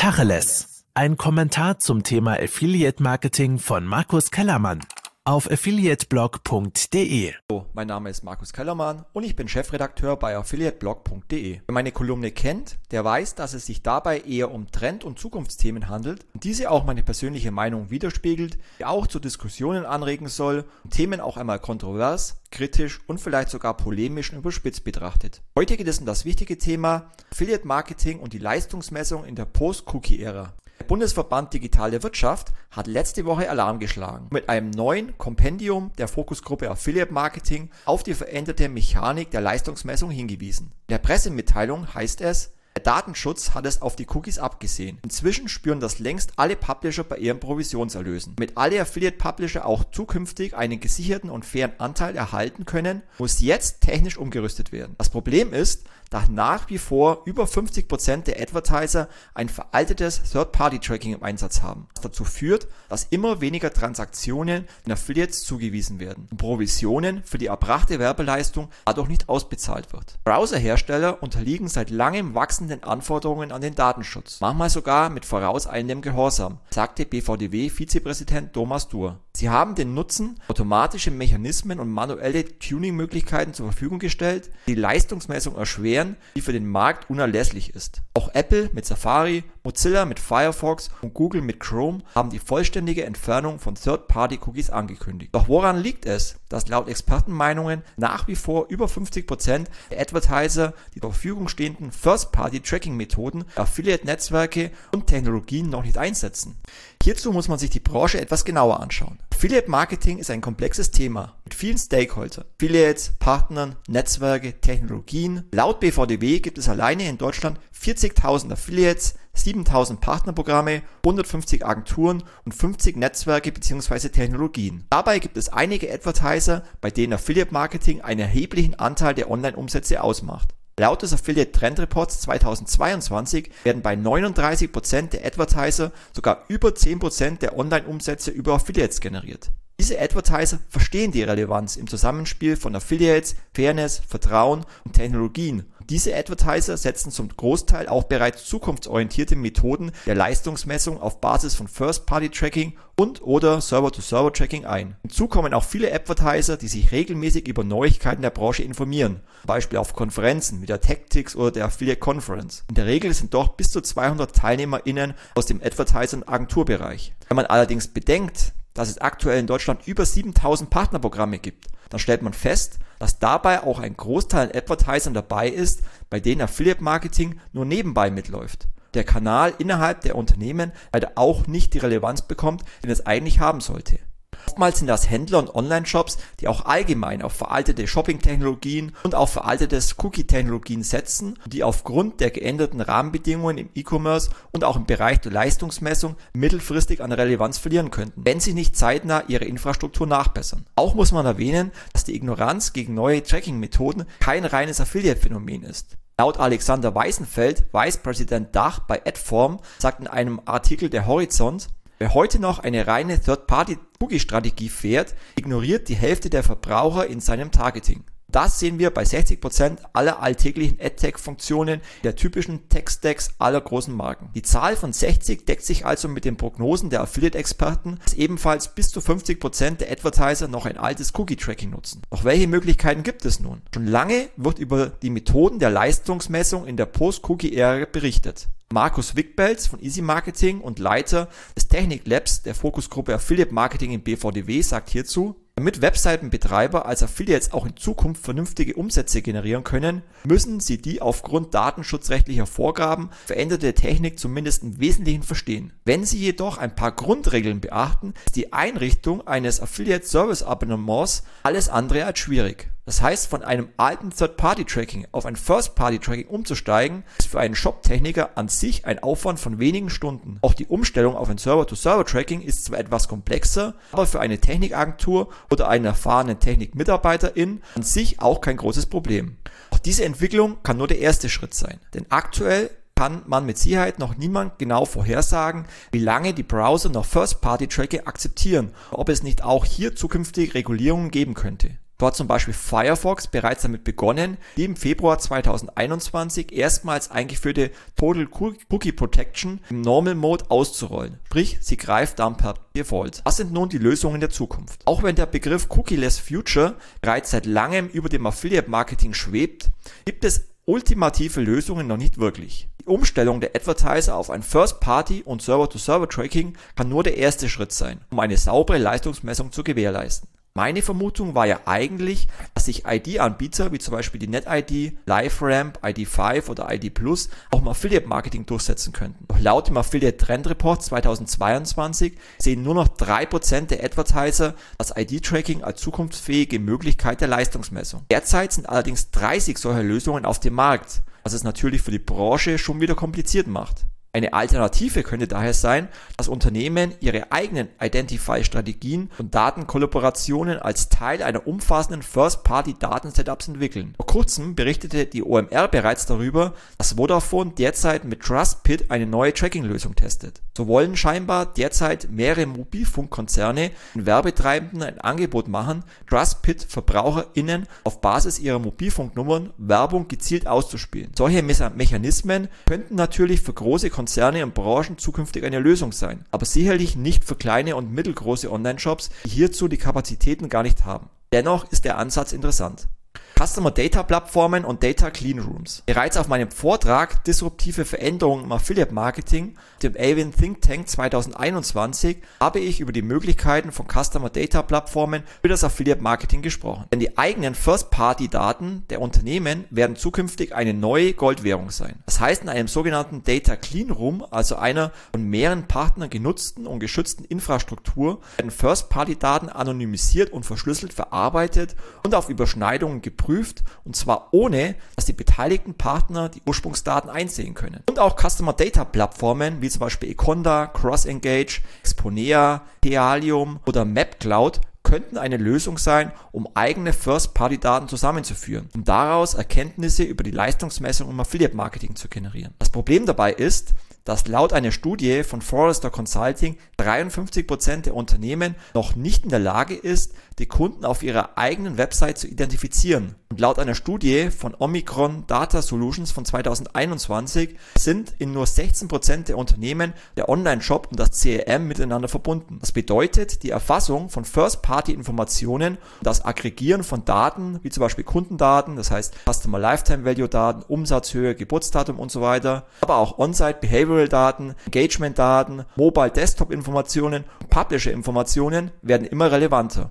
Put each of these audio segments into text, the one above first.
Tacheles. Ein Kommentar zum Thema Affiliate Marketing von Markus Kellermann auf affiliateblog.de. Mein Name ist Markus Kellermann und ich bin Chefredakteur bei affiliateblog.de. Wer meine Kolumne kennt, der weiß, dass es sich dabei eher um Trend- und Zukunftsthemen handelt und diese auch meine persönliche Meinung widerspiegelt, die auch zu Diskussionen anregen soll und Themen auch einmal kontrovers, kritisch und vielleicht sogar polemisch und überspitzt betrachtet. Heute geht es um das wichtige Thema Affiliate Marketing und die Leistungsmessung in der Post-Cookie-Ära. Der Bundesverband Digitale Wirtschaft hat letzte Woche Alarm geschlagen mit einem neuen Kompendium der Fokusgruppe Affiliate Marketing auf die veränderte Mechanik der Leistungsmessung hingewiesen. In der Pressemitteilung heißt es, der Datenschutz hat es auf die Cookies abgesehen. Inzwischen spüren das längst alle Publisher bei ihren Provisionserlösen. Damit alle Affiliate Publisher auch zukünftig einen gesicherten und fairen Anteil erhalten können, muss jetzt technisch umgerüstet werden. Das Problem ist, dass nach wie vor über 50% der Advertiser ein veraltetes Third-Party-Tracking im Einsatz haben, was dazu führt, dass immer weniger Transaktionen in Affiliates zugewiesen werden und Provisionen für die erbrachte Werbeleistung dadurch nicht ausbezahlt wird. Browserhersteller unterliegen seit langem wachsenden Anforderungen an den Datenschutz, manchmal sogar mit vorauseilendem Gehorsam, sagte BVDW-Vizepräsident Thomas Dur. Sie haben den Nutzen automatische Mechanismen und manuelle Tuning-Möglichkeiten zur Verfügung gestellt, die Leistungsmessung erschweren erklären, die für den Markt unerlässlich ist. Auch Apple mit Safari, Mozilla mit Firefox und Google mit Chrome haben die vollständige Entfernung von Third-Party-Cookies angekündigt. Doch woran liegt es, dass laut Expertenmeinungen nach wie vor über 50% der Advertiser die zur Verfügung stehenden First-Party-Tracking-Methoden, Affiliate-Netzwerke und Technologien noch nicht einsetzen? Hierzu muss man sich die Branche etwas genauer anschauen. Affiliate Marketing ist ein komplexes Thema mit vielen Stakeholdern, Affiliates, Partnern, Netzwerke, Technologien. Laut BVDW gibt es alleine in Deutschland 40.000 Affiliates, 7.000 Partnerprogramme, 150 Agenturen und 50 Netzwerke bzw. Technologien. Dabei gibt es einige Advertiser, bei denen Affiliate Marketing einen erheblichen Anteil der Online-Umsätze ausmacht. Laut des Affiliate Trend Reports 2022 werden bei 39% der Advertiser sogar über 10% der Online-Umsätze über Affiliates generiert. Diese Advertiser verstehen die Relevanz im Zusammenspiel von Affiliates, Fairness, Vertrauen und Technologien. Diese Advertiser setzen zum Großteil auch bereits zukunftsorientierte Methoden der Leistungsmessung auf Basis von First-Party-Tracking und oder Server-to-Server-Tracking ein. Hinzu kommen auch viele Advertiser, die sich regelmäßig über Neuigkeiten der Branche informieren, zum Beispiel auf Konferenzen wie der Tactics oder der Affiliate Conference. In der Regel sind dort bis zu 200 TeilnehmerInnen aus dem Advertiser- und Agenturbereich. Wenn man allerdings bedenkt, dass es aktuell in Deutschland über 7000 Partnerprogramme gibt, dann stellt man fest, dass dabei auch ein Großteil an Advertisern dabei ist, bei denen Affiliate Marketing nur nebenbei mitläuft. Der Kanal innerhalb der Unternehmen leider auch nicht die Relevanz bekommt, den es eigentlich haben sollte. Oftmals sind das Händler und Online-Shops, die auch allgemein auf veraltete Shopping-Technologien und auf veraltete Cookie-Technologien setzen, die aufgrund der geänderten Rahmenbedingungen im E-Commerce und auch im Bereich der Leistungsmessung mittelfristig an Relevanz verlieren könnten, wenn sie nicht zeitnah ihre Infrastruktur nachbessern. Auch muss man erwähnen, dass die Ignoranz gegen neue Tracking-Methoden kein reines Affiliate-Phänomen ist. Laut Alexander Weißenfeld, Vice President Dach bei Adform, sagt in einem Artikel der Horizont, Wer heute noch eine reine Third-Party-Cookie-Strategie fährt, ignoriert die Hälfte der Verbraucher in seinem Targeting. Das sehen wir bei 60% aller alltäglichen AdTech-Funktionen der typischen Tech-Stacks aller großen Marken. Die Zahl von 60 deckt sich also mit den Prognosen der Affiliate-Experten, dass ebenfalls bis zu 50% der Advertiser noch ein altes Cookie-Tracking nutzen. Doch welche Möglichkeiten gibt es nun? Schon lange wird über die Methoden der Leistungsmessung in der Post-Cookie-Ära berichtet. Markus Wickbelz von Easy Marketing und Leiter des Technik Labs der Fokusgruppe Affiliate Marketing im BVDW sagt hierzu, damit Webseitenbetreiber als Affiliates auch in Zukunft vernünftige Umsätze generieren können, müssen sie die aufgrund datenschutzrechtlicher Vorgaben veränderte Technik zumindest im Wesentlichen verstehen. Wenn sie jedoch ein paar Grundregeln beachten, ist die Einrichtung eines Affiliate Service Abonnements alles andere als schwierig. Das heißt, von einem alten Third-Party-Tracking auf ein First-Party-Tracking umzusteigen, ist für einen Shop-Techniker an sich ein Aufwand von wenigen Stunden. Auch die Umstellung auf ein Server-to-Server-Tracking ist zwar etwas komplexer, aber für eine Technikagentur oder einen erfahrenen Technikmitarbeiterin an sich auch kein großes Problem. Auch diese Entwicklung kann nur der erste Schritt sein, denn aktuell kann man mit Sicherheit noch niemand genau vorhersagen, wie lange die Browser noch First-Party-Tracking akzeptieren, ob es nicht auch hier zukünftig Regulierungen geben könnte. Hat zum Beispiel Firefox bereits damit begonnen, die im Februar 2021 erstmals eingeführte Total Cookie Protection im Normal Mode auszurollen. Sprich, sie greift dann per Default. Was sind nun die Lösungen der Zukunft? Auch wenn der Begriff Cookieless Future bereits seit langem über dem Affiliate Marketing schwebt, gibt es ultimative Lösungen noch nicht wirklich. Die Umstellung der Advertiser auf ein First-Party- und Server-to-Server-Tracking kann nur der erste Schritt sein, um eine saubere Leistungsmessung zu gewährleisten. Meine Vermutung war ja eigentlich, dass sich ID-Anbieter wie zum Beispiel die NetID, LiveRamp, ID5 oder ID Plus auch im Affiliate-Marketing durchsetzen könnten. Doch laut dem Affiliate Trend Report 2022 sehen nur noch 3% der Advertiser das ID-Tracking als zukunftsfähige Möglichkeit der Leistungsmessung. Derzeit sind allerdings 30 solcher Lösungen auf dem Markt, was es natürlich für die Branche schon wieder kompliziert macht. Eine Alternative könnte daher sein, dass Unternehmen ihre eigenen Identify-Strategien und Datenkollaborationen als Teil einer umfassenden First-Party-Daten-Setups entwickeln. Vor kurzem berichtete die OMR bereits darüber, dass Vodafone derzeit mit TrustPit eine neue Tracking-Lösung testet. So wollen scheinbar derzeit mehrere Mobilfunkkonzerne den Werbetreibenden ein Angebot machen, TrustPit VerbraucherInnen auf Basis ihrer Mobilfunknummern Werbung gezielt auszuspielen. Solche Mechanismen könnten natürlich für große Konzerne und Branchen zukünftig eine Lösung sein, aber sicherlich nicht für kleine und mittelgroße Online-Shops, die hierzu die Kapazitäten gar nicht haben. Dennoch ist der Ansatz interessant. Customer Data Plattformen und Data Clean Rooms. Bereits auf meinem Vortrag Disruptive Veränderungen im Affiliate Marketing, dem Avin Think Tank 2021, habe ich über die Möglichkeiten von Customer Data Plattformen für das Affiliate Marketing gesprochen. Denn die eigenen First-Party-Daten der Unternehmen werden zukünftig eine neue Goldwährung sein. Das heißt, in einem sogenannten Data Clean Room, also einer von mehreren Partnern genutzten und geschützten Infrastruktur, werden First-Party-Daten anonymisiert und verschlüsselt verarbeitet und auf Überschneidungen geprüft geprüft und zwar ohne, dass die beteiligten Partner die Ursprungsdaten einsehen können. Und auch Customer Data Plattformen wie zum Beispiel Econda, CrossEngage, Exponea, Thealium oder MapCloud könnten eine Lösung sein, um eigene First-Party-Daten zusammenzuführen, um daraus Erkenntnisse über die Leistungsmessung im Affiliate-Marketing zu generieren. Das Problem dabei ist, dass laut einer Studie von Forrester Consulting 53% der Unternehmen noch nicht in der Lage ist, die Kunden auf ihrer eigenen Website zu identifizieren. Und laut einer Studie von Omicron Data Solutions von 2021 sind in nur 16% der Unternehmen der Online-Shop und das CRM miteinander verbunden. Das bedeutet, die Erfassung von First-Party-Informationen und das Aggregieren von Daten, wie zum Beispiel Kundendaten, das heißt Customer Lifetime Value Daten, Umsatzhöhe, Geburtsdatum und so weiter, aber auch On-Site Behavioral Daten, Engagement Daten, Mobile Desktop Informationen und Publisher Informationen werden immer relevanter.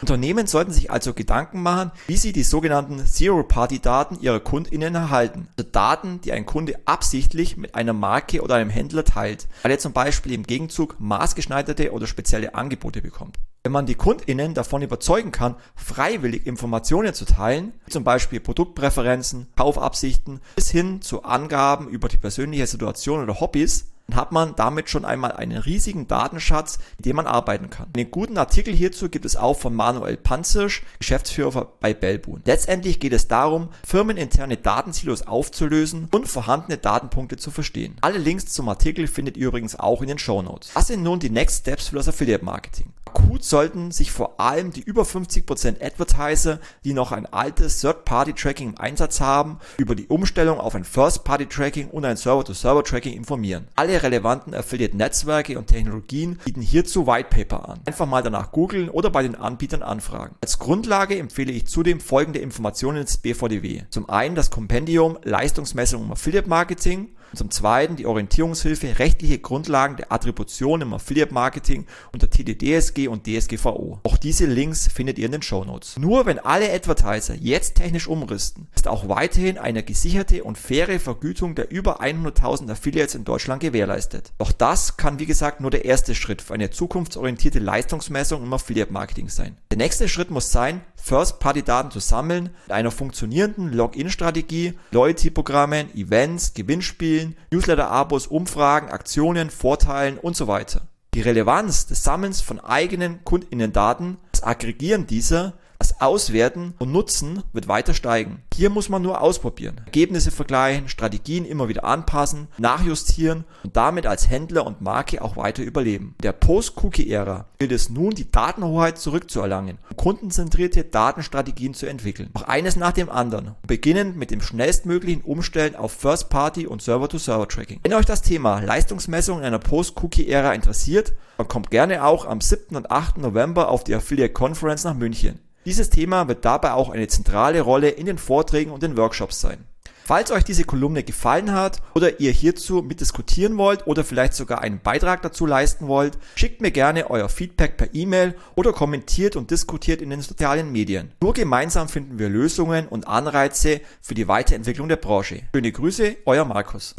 Unternehmen sollten sich also Gedanken machen, wie sie die sogenannten Zero-Party-Daten ihrer KundInnen erhalten. Also Daten, die ein Kunde absichtlich mit einer Marke oder einem Händler teilt, weil er zum Beispiel im Gegenzug maßgeschneiderte oder spezielle Angebote bekommt. Wenn man die KundInnen davon überzeugen kann, freiwillig Informationen zu teilen, zum Beispiel Produktpräferenzen, Kaufabsichten, bis hin zu Angaben über die persönliche Situation oder Hobbys, hat man damit schon einmal einen riesigen Datenschatz, mit dem man arbeiten kann. Einen guten Artikel hierzu gibt es auch von Manuel Panzersch, Geschäftsführer bei Bellboon. Letztendlich geht es darum, firmeninterne Datensilos aufzulösen und vorhandene Datenpunkte zu verstehen. Alle Links zum Artikel findet ihr übrigens auch in den Show Notes. Was sind nun die Next Steps für das Affiliate Marketing? Akut sollten sich vor allem die über 50% Advertiser, die noch ein altes Third-Party-Tracking im Einsatz haben, über die Umstellung auf ein First-Party-Tracking und ein Server-to-Server-Tracking informieren. Alle relevanten Affiliate-Netzwerke und Technologien bieten hierzu Whitepaper an. Einfach mal danach googeln oder bei den Anbietern anfragen. Als Grundlage empfehle ich zudem folgende Informationen ins BVDW. Zum einen das Kompendium Leistungsmessung im Affiliate-Marketing und zum Zweiten die Orientierungshilfe rechtliche Grundlagen der Attribution im Affiliate Marketing unter TDDSG und DSGVO. Auch diese Links findet ihr in den Show Notes. Nur wenn alle Advertiser jetzt technisch umrüsten, ist auch weiterhin eine gesicherte und faire Vergütung der über 100.000 Affiliates in Deutschland gewährleistet. Doch das kann wie gesagt nur der erste Schritt für eine zukunftsorientierte Leistungsmessung im Affiliate Marketing sein. Der nächste Schritt muss sein, First-Party-Daten zu sammeln, mit einer funktionierenden Login-Strategie, Loyalty-Programmen, Events, Gewinnspielen, Newsletter-Abos, Umfragen, Aktionen, Vorteilen und so weiter. Die Relevanz des Sammelns von eigenen KundInnen-Daten, das Aggregieren dieser, Das Auswerten und Nutzen wird weiter steigen. Hier muss man nur ausprobieren, Ergebnisse vergleichen, Strategien immer wieder anpassen, nachjustieren und damit als Händler und Marke auch weiter überleben. In der Post-Cookie-Ära gilt es nun, die Datenhoheit zurückzuerlangen und kundenzentrierte Datenstrategien zu entwickeln. Auch eines nach dem anderen, beginnend mit dem schnellstmöglichen Umstellen auf First-Party und Server-to-Server-Tracking. Wenn euch das Thema Leistungsmessung in einer Post-Cookie-Ära interessiert, dann kommt gerne auch am 7. und 8. November auf die Affiliate Conference nach München. Dieses Thema wird dabei auch eine zentrale Rolle in den Vorträgen und den Workshops sein. Falls euch diese Kolumne gefallen hat oder ihr hierzu mitdiskutieren wollt oder vielleicht sogar einen Beitrag dazu leisten wollt, schickt mir gerne euer Feedback per E-Mail oder kommentiert und diskutiert in den sozialen Medien. Nur gemeinsam finden wir Lösungen und Anreize für die Weiterentwicklung der Branche. Schöne Grüße, euer Markus.